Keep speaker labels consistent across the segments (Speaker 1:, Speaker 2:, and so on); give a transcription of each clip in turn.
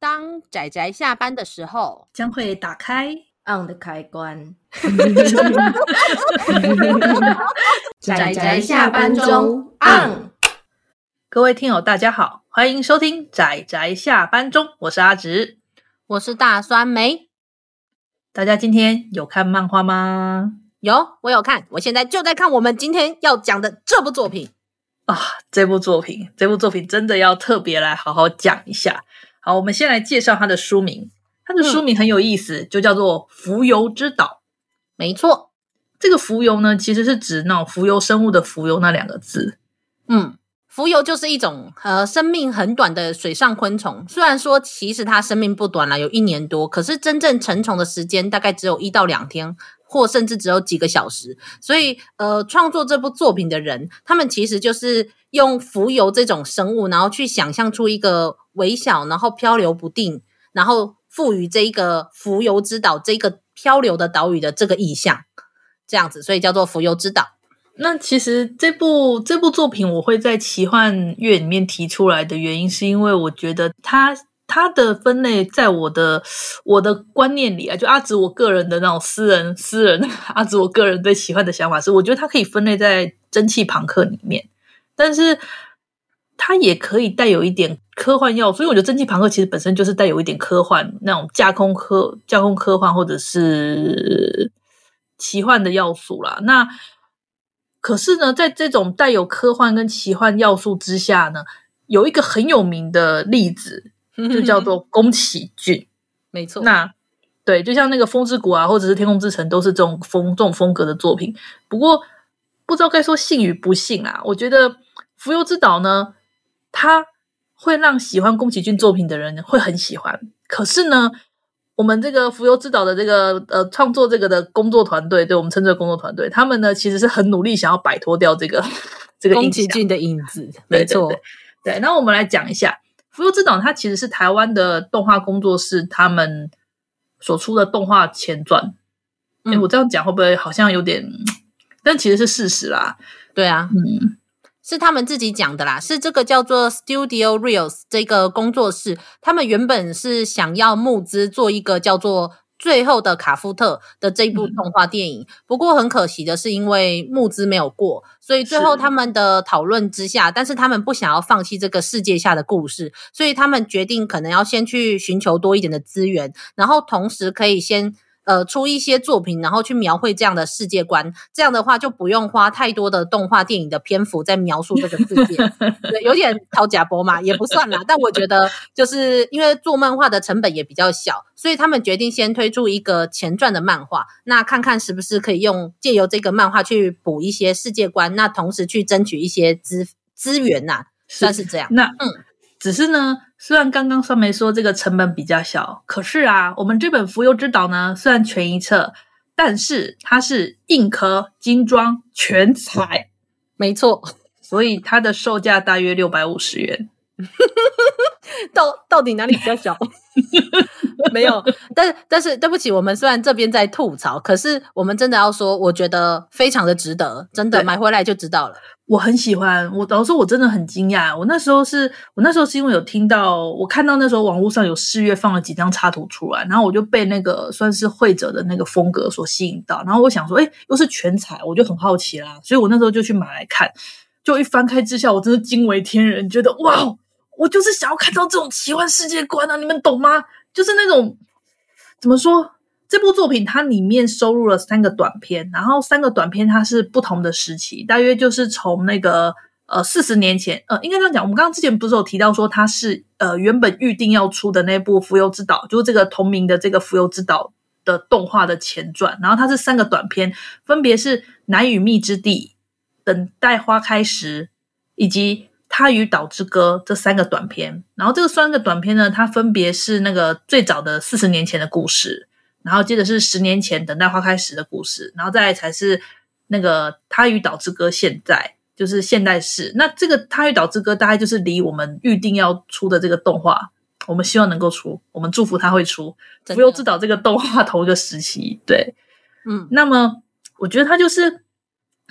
Speaker 1: 当仔仔下班的时候，
Speaker 2: 将会打开
Speaker 3: on 的开关。
Speaker 1: 仔仔下班中 on。
Speaker 2: 各位听友，大家好，欢迎收听仔仔下班中，我是阿直，
Speaker 1: 我是大酸梅。
Speaker 2: 大家今天有看漫画吗？
Speaker 1: 有，我有看，我现在就在看我们今天要讲的这部作品。
Speaker 2: 啊，这部作品，这部作品真的要特别来好好讲一下。好，我们先来介绍它的书名。它的书名很有意思，嗯、就叫做《浮游之岛》。
Speaker 1: 没错，
Speaker 2: 这个“浮游”呢，其实是指那种浮游生物的“浮游”那两个字。
Speaker 1: 嗯，浮游就是一种呃生命很短的水上昆虫。虽然说其实它生命不短了，有一年多，可是真正成虫的时间大概只有一到两天。或甚至只有几个小时，所以呃，创作这部作品的人，他们其实就是用浮游这种生物，然后去想象出一个微小，然后漂流不定，然后赋予这一个浮游之岛这个漂流的岛屿的这个意象，这样子，所以叫做浮游之岛。
Speaker 2: 那其实这部这部作品我会在奇幻乐里面提出来的原因，是因为我觉得它。它的分类在我的我的观念里啊，就阿紫我个人的那种私人私人阿紫我个人对奇幻的想法是，我觉得它可以分类在蒸汽朋克里面，但是它也可以带有一点科幻要素，所以我觉得蒸汽朋克其实本身就是带有一点科幻那种架空科架空科幻或者是奇幻的要素啦。那可是呢，在这种带有科幻跟奇幻要素之下呢，有一个很有名的例子。就叫做宫崎骏，
Speaker 1: 没错。那
Speaker 2: 对，就像那个《风之谷》啊，或者是《天空之城》，都是这种风这种风格的作品。不过，不知道该说幸与不幸啊。我觉得《浮游之岛》呢，它会让喜欢宫崎骏作品的人会很喜欢。可是呢，我们这个《浮游之岛》的这个呃创作这个的工作团队，对我们称之为工作团队，他们呢其实是很努力想要摆脱掉这个 这个
Speaker 1: 宫崎骏的影子。
Speaker 2: 没错，对。那我们来讲一下。《浮游之岛》它其实是台湾的动画工作室他们所出的动画前传。哎、嗯，我这样讲会不会好像有点？但其实是事实啦。
Speaker 1: 对啊，嗯，是他们自己讲的啦。是这个叫做 Studio Reels 这个工作室，他们原本是想要募资做一个叫做。最后的卡夫特的这一部动画电影，嗯、不过很可惜的是，因为募资没有过，所以最后他们的讨论之下，但是他们不想要放弃这个世界下的故事，所以他们决定可能要先去寻求多一点的资源，然后同时可以先。呃，出一些作品，然后去描绘这样的世界观，这样的话就不用花太多的动画电影的篇幅在描述这个世界，对，有点掏假波嘛，也不算啦。但我觉得，就是因为做漫画的成本也比较小，所以他们决定先推出一个前传的漫画，那看看是不是可以用借由这个漫画去补一些世界观，那同时去争取一些资资源呐、啊，算是这样。
Speaker 2: 那嗯。只是呢，虽然刚刚酸梅说这个成本比较小，可是啊，我们这本《浮游之岛》呢，虽然全一册，但是它是硬壳精装全彩，
Speaker 1: 没错，
Speaker 2: 所以它的售价大约六百五十元。
Speaker 1: 到到底哪里比较小？没有，但是但是对不起，我们虽然这边在吐槽，可是我们真的要说，我觉得非常的值得，真的买回来就知道了。
Speaker 2: 我很喜欢，我老实说，我真的很惊讶。我那时候是我那时候是因为有听到，我看到那时候网络上有四月放了几张插图出来，然后我就被那个算是会者的那个风格所吸引到，然后我想说，哎，又是全彩，我就很好奇啦，所以我那时候就去买来看，就一翻开之下，我真的惊为天人，觉得哇！我就是想要看到这种奇幻世界观啊，你们懂吗？就是那种怎么说？这部作品它里面收录了三个短片，然后三个短片它是不同的时期，大约就是从那个呃四十年前，呃应该这样讲，我们刚刚之前不是有提到说它是呃原本预定要出的那部《浮游之岛》，就是这个同名的这个《浮游之岛》的动画的前传，然后它是三个短片，分别是《奶与蜜之地》、《等待花开时》以及。他与岛之歌这三个短片，然后这个三个短片呢，它分别是那个最早的四十年前的故事，然后接着是十年前等待花开时的故事，然后再来才是那个他与岛之歌现在就是现代式。那这个他与岛之歌大概就是离我们预定要出的这个动画，我们希望能够出，我们祝福他会出《浮游之岛》这个动画同一个时期。对，嗯，那么我觉得他就是。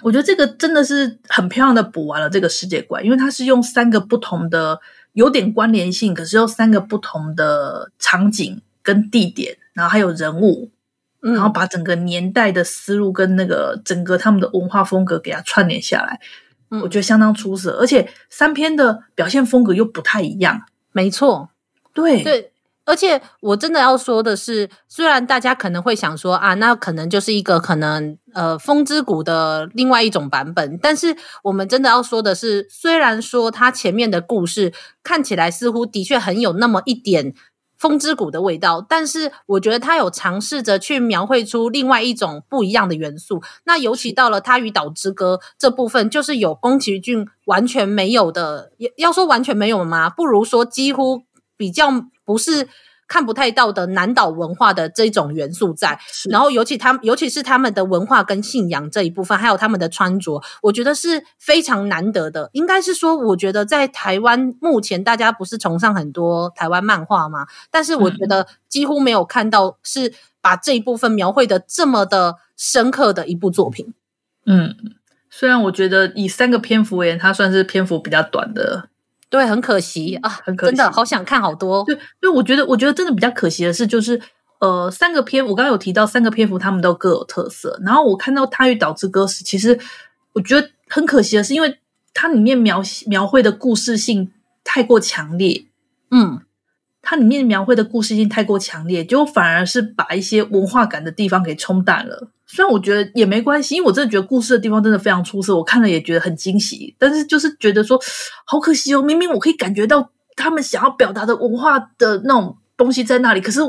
Speaker 2: 我觉得这个真的是很漂亮的补完了这个世界观，因为它是用三个不同的有点关联性，可是又三个不同的场景跟地点，然后还有人物，然后把整个年代的思路跟那个整个他们的文化风格给它串联下来，我觉得相当出色，而且三篇的表现风格又不太一样。
Speaker 1: 没错，
Speaker 2: 对
Speaker 1: 对。而且我真的要说的是，虽然大家可能会想说啊，那可能就是一个可能呃风之谷的另外一种版本，但是我们真的要说的是，虽然说它前面的故事看起来似乎的确很有那么一点风之谷的味道，但是我觉得它有尝试着去描绘出另外一种不一样的元素。那尤其到了他与岛之歌这部分，就是有宫崎骏完全没有的，要说完全没有吗？不如说几乎比较。不是看不太到的南岛文化的这种元素在，然后尤其他，尤其是他们的文化跟信仰这一部分，还有他们的穿着，我觉得是非常难得的。应该是说，我觉得在台湾目前大家不是崇尚很多台湾漫画吗？但是我觉得几乎没有看到是把这一部分描绘的这么的深刻的一部作品。
Speaker 2: 嗯，虽然我觉得以三个篇幅而言，它算是篇幅比较短的。
Speaker 1: 对，很可惜啊，很可惜，真的好想看好多。
Speaker 2: 对，因为我觉得，我觉得真的比较可惜的是，就是呃，三个篇，我刚刚有提到三个篇幅，他们都各有特色。然后我看到《他与岛之歌》时，其实我觉得很可惜的是，因为它里面描描绘的故事性太过强烈，
Speaker 1: 嗯。
Speaker 2: 它里面描绘的故事性太过强烈，就反而是把一些文化感的地方给冲淡了。虽然我觉得也没关系，因为我真的觉得故事的地方真的非常出色，我看了也觉得很惊喜。但是就是觉得说，好可惜哦，明明我可以感觉到他们想要表达的文化的那种东西在那里，可是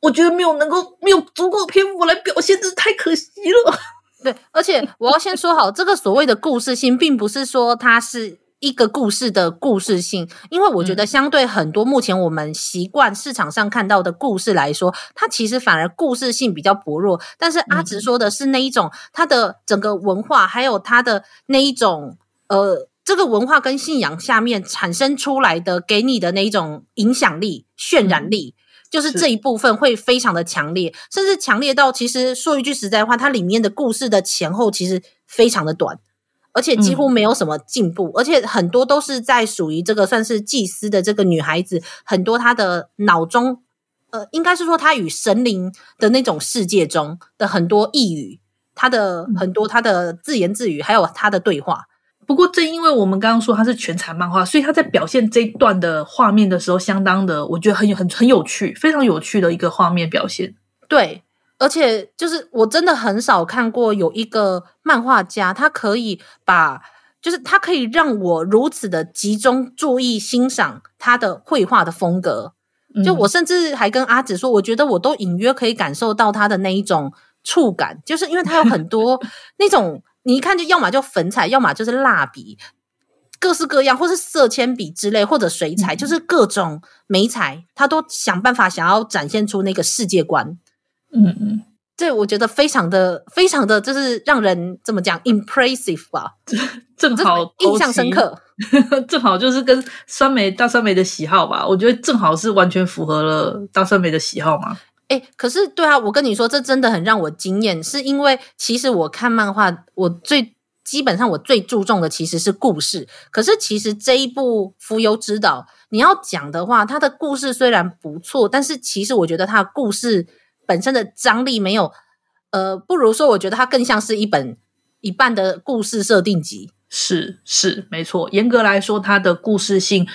Speaker 2: 我觉得没有能够没有足够的篇幅来表现，真是太可惜了。
Speaker 1: 对，而且我要先说好，这个所谓的故事性，并不是说它是。一个故事的故事性，因为我觉得相对很多目前我们习惯市场上看到的故事来说，它其实反而故事性比较薄弱。但是阿直说的是那一种，它的整个文化还有它的那一种，呃，这个文化跟信仰下面产生出来的给你的那一种影响力、渲染力，就是这一部分会非常的强烈，甚至强烈到其实说一句实在话，它里面的故事的前后其实非常的短。而且几乎没有什么进步，嗯，而且很多都是在属于这个算是祭司的这个女孩子，很多她的脑中，呃，应该是说她与神灵的那种世界中的很多呓语，她的很多她的自言自语，还有她的对话。
Speaker 2: 不过正因为我们刚刚说它是全彩漫画，所以她在表现这一段的画面的时候，相当的，我觉得很有很很有趣，非常有趣的一个画面表现。
Speaker 1: 对。而且，就是我真的很少看过有一个漫画家，他可以把，就是他可以让我如此的集中注意欣赏他的绘画的风格。就我甚至还跟阿紫说，我觉得我都隐约可以感受到他的那一种触感，就是因为他有很多 那种，你一看就要么就粉彩，要么就是蜡笔，各式各样，或是色铅笔之类，或者水彩，就是各种媒材，他都想办法想要展现出那个世界观。
Speaker 2: 嗯嗯，
Speaker 1: 这我觉得非常的非常的就是让人怎么讲 impressive 吧，
Speaker 2: 正好
Speaker 1: 印象深刻，
Speaker 2: 正好就是跟酸梅大酸梅的喜好吧，我觉得正好是完全符合了大酸梅的喜好嘛。
Speaker 1: 诶，可是对啊，我跟你说，这真的很让我惊艳，是因为其实我看漫画，我最基本上我最注重的其实是故事，可是其实这一部《浮游之岛》，你要讲的话，它的故事虽然不错，但是其实我觉得它的故事。本身的张力没有，呃，不如说，我觉得它更像是一本一半的故事设定集。
Speaker 2: 是是，没错。严格来说，它的故事性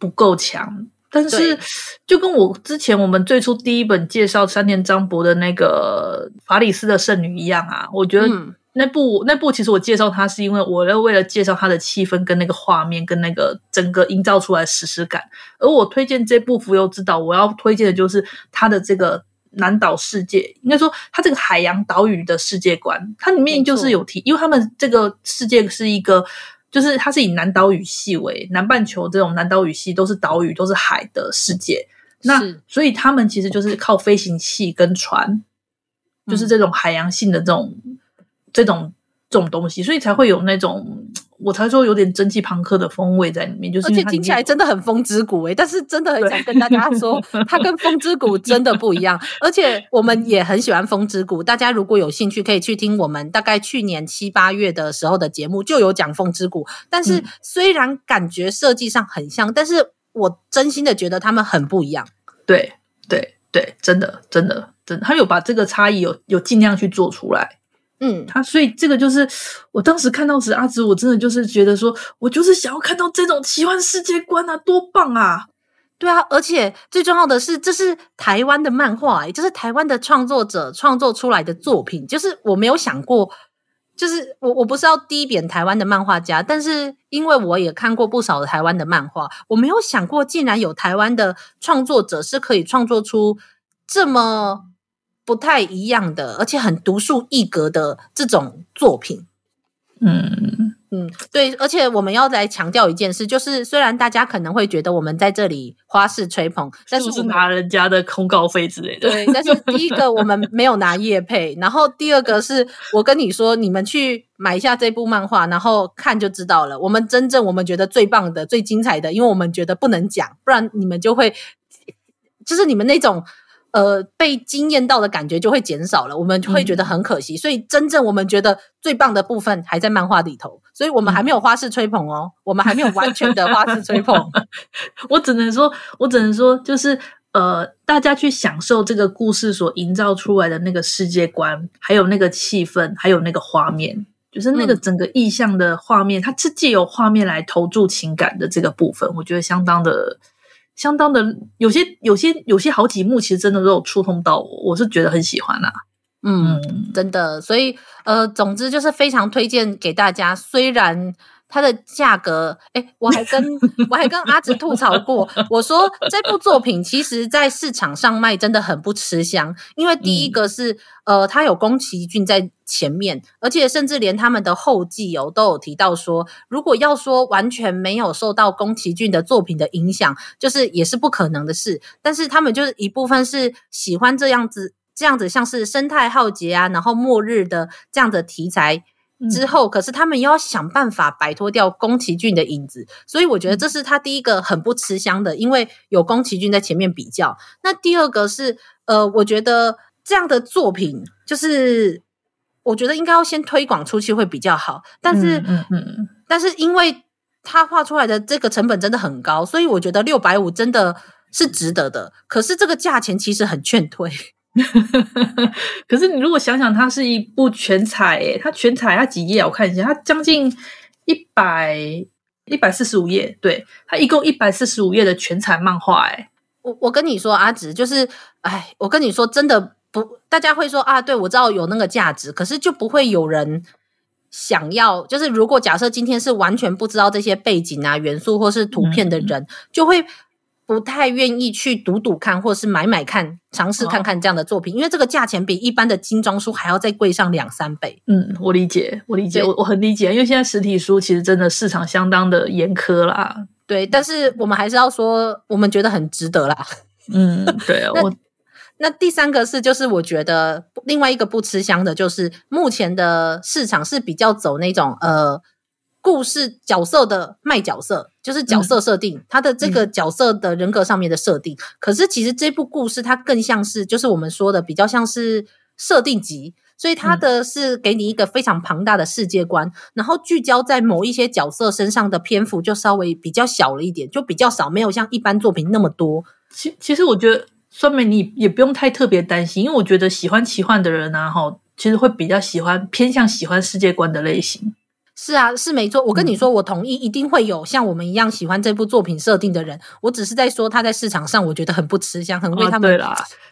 Speaker 2: 不够强。但是，就跟我之前我们最初第一本介绍山田章博的那个《法里斯的圣女》一样啊，我觉得那部、嗯、那部其实我介绍它是因为我要为了介绍它的气氛跟那个画面跟那个整个营造出来史诗感。而我推荐这部《浮游之岛》，我要推荐的就是它的这个。南岛世界应该说，它这个海洋岛屿的世界观，它里面就是有提，因为他们这个世界是一个，就是它是以南岛语系为南半球这种南岛语系都是岛屿都是海的世界，那所以他们其实就是靠飞行器跟船，就是这种海洋性的这种、嗯、这种这种东西，所以才会有那种。我才说有点蒸汽朋克的风味在里面，就是
Speaker 1: 而且听起来真的很风之谷诶，但是真的很想跟大家说，它跟风之谷真的不一样。而且我们也很喜欢风之谷，大家如果有兴趣，可以去听我们大概去年七八月的时候的节目，就有讲风之谷。但是虽然感觉设计上很像，但是我真心的觉得他们很不一样。
Speaker 2: 对对对，真的真的真的，他有把这个差异有有尽量去做出来。
Speaker 1: 嗯，
Speaker 2: 他所以这个就是我当时看到时，阿紫我真的就是觉得说，我就是想要看到这种奇幻世界观啊，多棒啊！
Speaker 1: 对啊，而且最重要的是，这是台湾的漫画，欸，就是台湾的创作者创作出来的作品，就是我没有想过，就是我我不是要低贬台湾的漫画家，但是因为我也看过不少的台湾的漫画，我没有想过，竟然有台湾的创作者是可以创作出这么。不太一样的，而且很独树一格的这种作品，
Speaker 2: 嗯
Speaker 1: 嗯，对，而且我们要来强调一件事，就是虽然大家可能会觉得我们在这里花式吹捧，但是，
Speaker 2: 是拿人家的通告费之类的，
Speaker 1: 对。但是第一个我们没有拿业配，然后第二个是我跟你说，你们去买一下这部漫画，然后看就知道了。我们真正我们觉得最棒的、最精彩的，因为我们觉得不能讲，不然你们就会就是你们那种。呃，被惊艳到的感觉就会减少了，我们就会觉得很可惜。嗯、所以，真正我们觉得最棒的部分还在漫画里头，所以我们还没有花式吹捧哦，嗯、我们还没有完全的花式吹捧。
Speaker 2: 我只能说，我只能说，就是呃，大家去享受这个故事所营造出来的那个世界观，还有那个气氛，还有那个画面，就是那个整个意象的画面，嗯、它是借由画面来投注情感的这个部分，我觉得相当的。相当的有些有些有些好几幕，其实真的都有触碰到我，我是觉得很喜欢啊。
Speaker 1: 嗯，真的，所以呃，总之就是非常推荐给大家。虽然它的价格，诶，我还跟 我还跟阿紫吐槽过，我说这部作品其实在市场上卖真的很不吃香，因为第一个是、嗯、呃，它有宫崎骏在。前面，而且甚至连他们的后记哦都有提到说，如果要说完全没有受到宫崎骏的作品的影响，就是也是不可能的事。但是他们就是一部分是喜欢这样子，这样子像是生态浩劫啊，然后末日的这样的题材之后，嗯、可是他们又要想办法摆脱掉宫崎骏的影子，所以我觉得这是他第一个很不吃香的，因为有宫崎骏在前面比较。那第二个是，呃，我觉得这样的作品就是。我觉得应该要先推广出去会比较好，但是，
Speaker 2: 嗯嗯嗯，
Speaker 1: 但是因为他画出来的这个成本真的很高，所以我觉得六百五真的是值得的。可是这个价钱其实很劝退。
Speaker 2: 可是你如果想想，它是一部全彩，诶，它全彩它几页？我看一下，它将近一百一百四十五页，对，它一共一百四十五页的全彩漫画，哎，
Speaker 1: 我我跟你说，阿紫就是，哎，我跟你说，真的。不，大家会说啊，对，我知道有那个价值，可是就不会有人想要。就是如果假设今天是完全不知道这些背景啊、元素或是图片的人，嗯、就会不太愿意去读读看，或是买买看，尝试看看这样的作品，哦、因为这个价钱比一般的精装书还要再贵上两三倍。
Speaker 2: 嗯，我理解，我理解，我我很理解，因为现在实体书其实真的市场相当的严苛啦。
Speaker 1: 对，但是我们还是要说，我们觉得很值得啦。
Speaker 2: 嗯，对啊，我。
Speaker 1: 那第三个是，就是我觉得另外一个不吃香的，就是目前的市场是比较走那种呃故事角色的卖角色，就是角色设定，他、嗯、的这个角色的人格上面的设定。嗯、可是其实这部故事它更像是，就是我们说的比较像是设定集，所以它的是给你一个非常庞大的世界观，嗯、然后聚焦在某一些角色身上的篇幅就稍微比较小了一点，就比较少，没有像一般作品那么多。
Speaker 2: 其其实我觉得。说明，你也不用太特别担心，因为我觉得喜欢奇幻的人啊，哈，其实会比较喜欢偏向喜欢世界观的类型。
Speaker 1: 是啊，是没错。我跟你说，我同意，一定会有像我们一样喜欢这部作品设定的人。我只是在说他在市场上，我觉得很不吃香，很为他们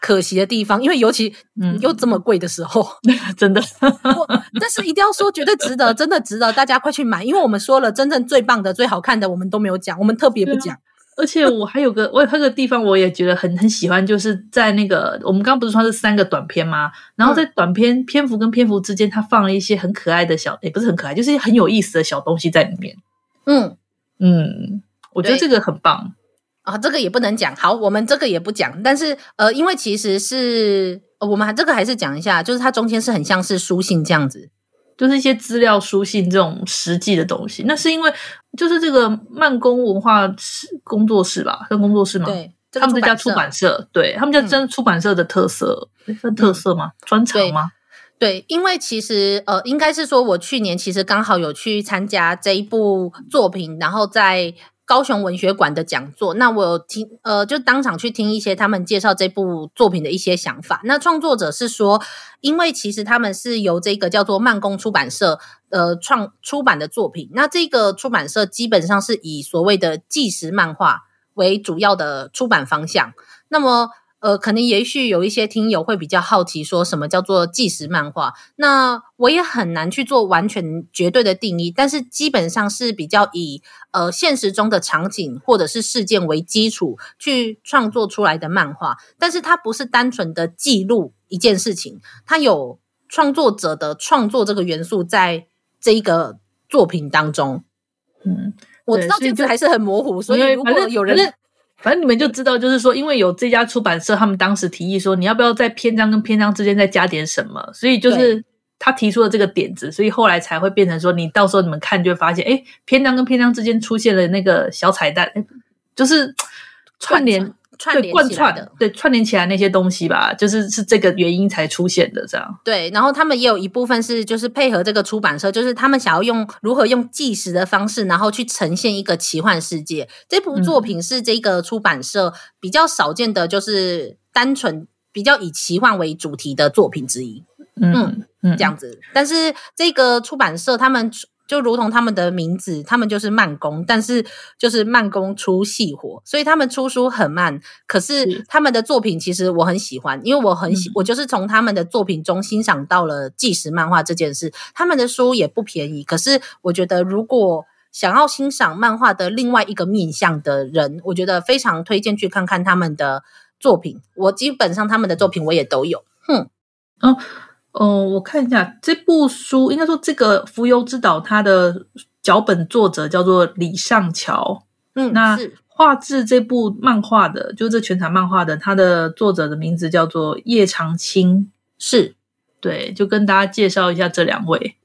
Speaker 1: 可惜的地方。因为尤其嗯又这么贵的时候，
Speaker 2: 真的。
Speaker 1: 但是一定要说，绝对值得，真的值得，大家快去买。因为我们说了，真正最棒的、最好看的，我们都没有讲，我们特别不讲。
Speaker 2: 而且我还有个，我有个地方我也觉得很很喜欢，就是在那个我们刚刚不是说是三个短片吗？然后在短篇篇幅跟篇幅之间，它放了一些很可爱的小，也不是很可爱，就是很有意思的小东西在里面。
Speaker 1: 嗯
Speaker 2: 嗯，我觉得这个很棒
Speaker 1: 啊，这个也不能讲。好，我们这个也不讲，但是呃，因为其实是我们这个还是讲一下，就是它中间是很像是书信这样子。
Speaker 2: 就是一些资料书信这种实际的东西，那是因为就是这个慢工文化工作室吧，算工作室吗？
Speaker 1: 对，
Speaker 2: 这个、他们这家出版社，对他们家真出版社的特色，算、嗯、特色吗？专长吗
Speaker 1: 对？对，因为其实呃，应该是说我去年其实刚好有去参加这一部作品，然后在高雄文学馆的讲座，那我有听呃，就当场去听一些他们介绍这部作品的一些想法。那创作者是说，因为其实他们是由这个叫做慢工出版社呃创出版的作品，那这个出版社基本上是以所谓的纪实漫画为主要的出版方向。那么呃，可能也许有一些听友会比较好奇，说什么叫做纪实漫画？那我也很难去做完全绝对的定义，但是基本上是比较以呃现实中的场景或者是事件为基础去创作出来的漫画，但是它不是单纯的记录一件事情，它有创作者的创作这个元素在这一个作品当中。嗯，我知道这个还是很模糊，所以如果有人。
Speaker 2: 反正你们就知道，就是说，因为有这家出版社，他们当时提议说，你要不要在篇章跟篇章之间再加点什么？所以就是他提出了这个点子，所以后来才会变成说，你到时候你们看就会发现，哎，篇章跟篇章之间出现了那个小彩蛋，就是串联。
Speaker 1: 串联起来的，
Speaker 2: 对，串联起来那些东西吧，就是是这个原因才出现的，这样。
Speaker 1: 对，然后他们也有一部分是，就是配合这个出版社，就是他们想要用如何用纪实的方式，然后去呈现一个奇幻世界。这部作品是这个出版社比较少见的，就是单纯比较以奇幻为主题的作品之一。嗯嗯，嗯，这样子。但是这个出版社他们。就如同他们的名字，他们就是慢工，但是就是慢工出细活，所以他们出书很慢。可是他们的作品其实我很喜欢，因为我很喜，嗯、我就是从他们的作品中欣赏到了纪实漫画这件事。他们的书也不便宜，可是我觉得如果想要欣赏漫画的另外一个面向的人，我觉得非常推荐去看看他们的作品。我基本上他们的作品我也都有。哼，
Speaker 2: 嗯。哦，我看一下这部书，应该说这个《浮游之岛》它的脚本作者叫做李尚乔。
Speaker 1: 嗯，
Speaker 2: 那画质这部漫画的，就这全场漫画的，它的作者的名字叫做叶长青。
Speaker 1: 是，
Speaker 2: 对，就跟大家介绍一下这两位。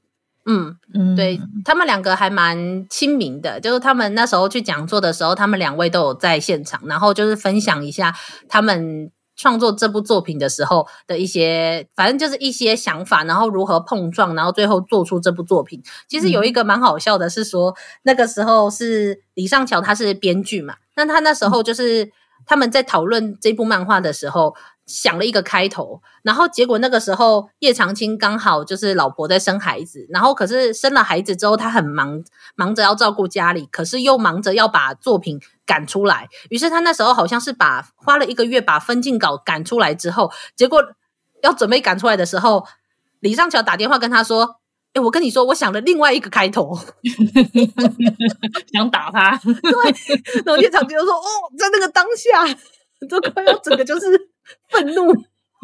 Speaker 1: 嗯嗯，对，他们两个还蛮亲民的，就是他们那时候去讲座的时候，他们两位都有在现场，然后就是分享一下他们。创作这部作品的时候的一些，反正就是一些想法，然后如何碰撞，然后最后做出这部作品。其实有一个蛮好笑的，是说、嗯、那个时候是李尚乔，他是编剧嘛，那他那时候就是他们在讨论这部漫画的时候。想了一个开头，然后结果那个时候叶长青刚好就是老婆在生孩子，然后可是生了孩子之后他很忙，忙着要照顾家里，可是又忙着要把作品赶出来，于是他那时候好像是把花了一个月把分镜稿赶出来之后，结果要准备赶出来的时候，李尚乔打电话跟他说：“哎，我跟你说，我想了另外一个开头，
Speaker 2: 想打他。”
Speaker 1: 对，然后叶长青就说：“哦，在那个当下，都快要整个就是。”愤怒，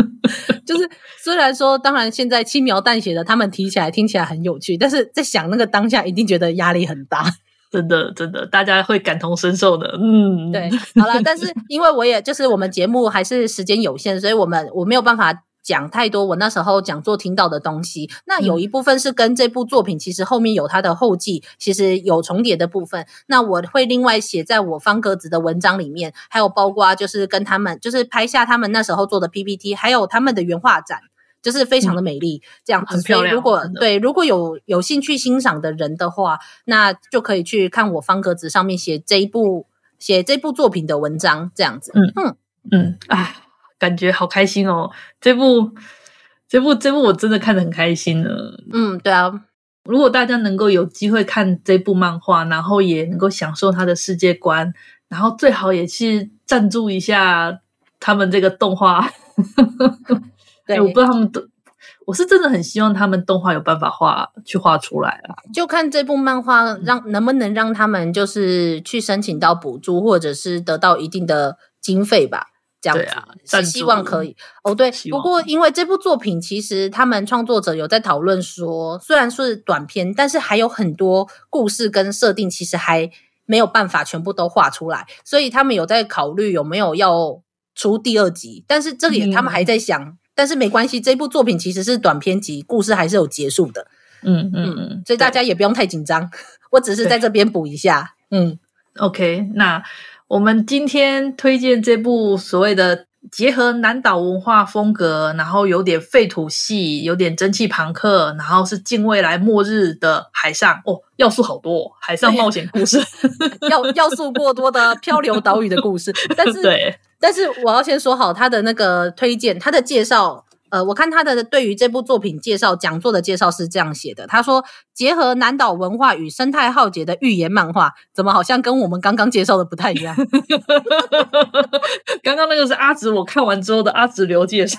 Speaker 1: 就是虽然说，当然现在轻描淡写的，他们提起来听起来很有趣，但是在想那个当下，一定觉得压力很大。
Speaker 2: 真的，真的，大家会感同身受的。嗯，
Speaker 1: 对，好了，但是因为我也就是我们节目还是时间有限，所以我们我没有办法。讲太多，我那时候讲座听到的东西，那有一部分是跟这部作品其实后面有它的后记，其实有重叠的部分。那我会另外写在我方格子的文章里面，还有包括就是跟他们就是拍下他们那时候做的 PPT，还有他们的原画展，就是非常的美丽，这样子。很漂亮。如果对如果有有兴趣欣赏的人的话，那就可以去看我方格子上面写这一部写这部作品的文章，这样子。
Speaker 2: 嗯嗯嗯，哎。感觉好开心哦！这部、这部、这部我真的看得很开心呢。
Speaker 1: 嗯，对啊。
Speaker 2: 如果大家能够有机会看这部漫画，然后也能够享受它的世界观，然后最好也去赞助一下他们这个动画。对，我不知道他们的，我是真的很希望他们动画有办法画去画出来啊。
Speaker 1: 就看这部漫画让能不能让他们就是去申请到补助，或者是得到一定的经费吧。这样子，是希望可以哦。对，不过因为这部作品，其实他们创作者有在讨论说，虽然是短片，但是还有很多故事跟设定，其实还没有办法全部都画出来，所以他们有在考虑有没有要出第二集。但是这个也他们还在想，嗯、但是没关系，这部作品其实是短篇集，故事还是有结束的。
Speaker 2: 嗯嗯嗯，
Speaker 1: 所以大家也不用太紧张，我只是在这边补一下。嗯
Speaker 2: ，OK，那。我们今天推荐这部所谓的结合南岛文化风格，然后有点废土系，有点蒸汽朋克，然后是近未来末日的海上哦，要素好多，哦，海上 冒险故事，
Speaker 1: 要要素过多的漂流岛屿的故事。但是，
Speaker 2: 对，
Speaker 1: 但是我要先说好他的那个推荐，他的介绍。呃，我看他的对于这部作品介绍讲座的介绍是这样写的，他说结合南岛文化与生态浩劫的寓言漫画，怎么好像跟我们刚刚介绍的不太一样？
Speaker 2: 刚刚那个是阿直，我看完之后的阿直留介绍。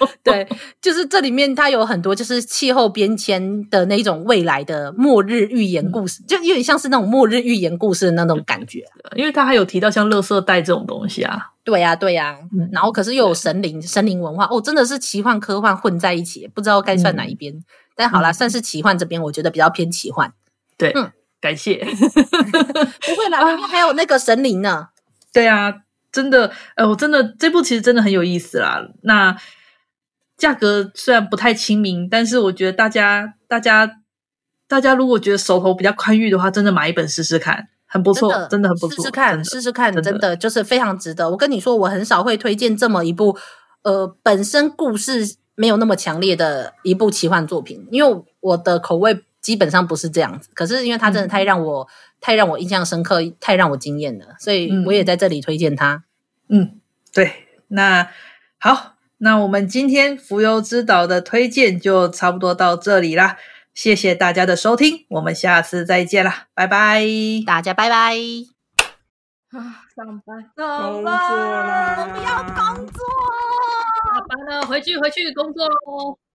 Speaker 1: 对，就是这里面它有很多就是气候变迁的那种未来的末日预言故事，嗯、就有点像是那种末日预言故事的那种感觉。
Speaker 2: 因为他还有提到像垃圾袋这种东西啊。
Speaker 1: 对呀、啊，对呀、啊，然后可是又有神灵、神灵文化哦，真的是奇幻科幻混在一起，不知道该算哪一边。嗯、但好啦，算是奇幻这边，我觉得比较偏奇幻。
Speaker 2: 对，嗯，感谢。
Speaker 1: 不会啦，里面还有那个神灵呢。
Speaker 2: 对啊，真的，呃，我真的这部其实真的很有意思啦。那价格虽然不太亲民，但是我觉得大家、大家、大家如果觉得手头比较宽裕的话，真的买一本试试看。很不错，真的，很不错。
Speaker 1: 试试看，试试看，真的就是非常值得。我跟你说，我很少会推荐这么一部，呃，本身故事没有那么强烈的一部奇幻作品，因为我的口味基本上不是这样子。可是因为它真的太让我、嗯、太让我印象深刻，太让我惊艳了，所以我也在这里推荐它。
Speaker 2: 嗯，对。那好，那我们今天浮游之岛的推荐就差不多到这里啦。谢谢大家的收听，我们下次再见啦，拜拜，
Speaker 1: 大家拜拜。
Speaker 2: 啊，上班，
Speaker 1: 上班，我们要工作，
Speaker 2: 下班了，回去回去工作喽。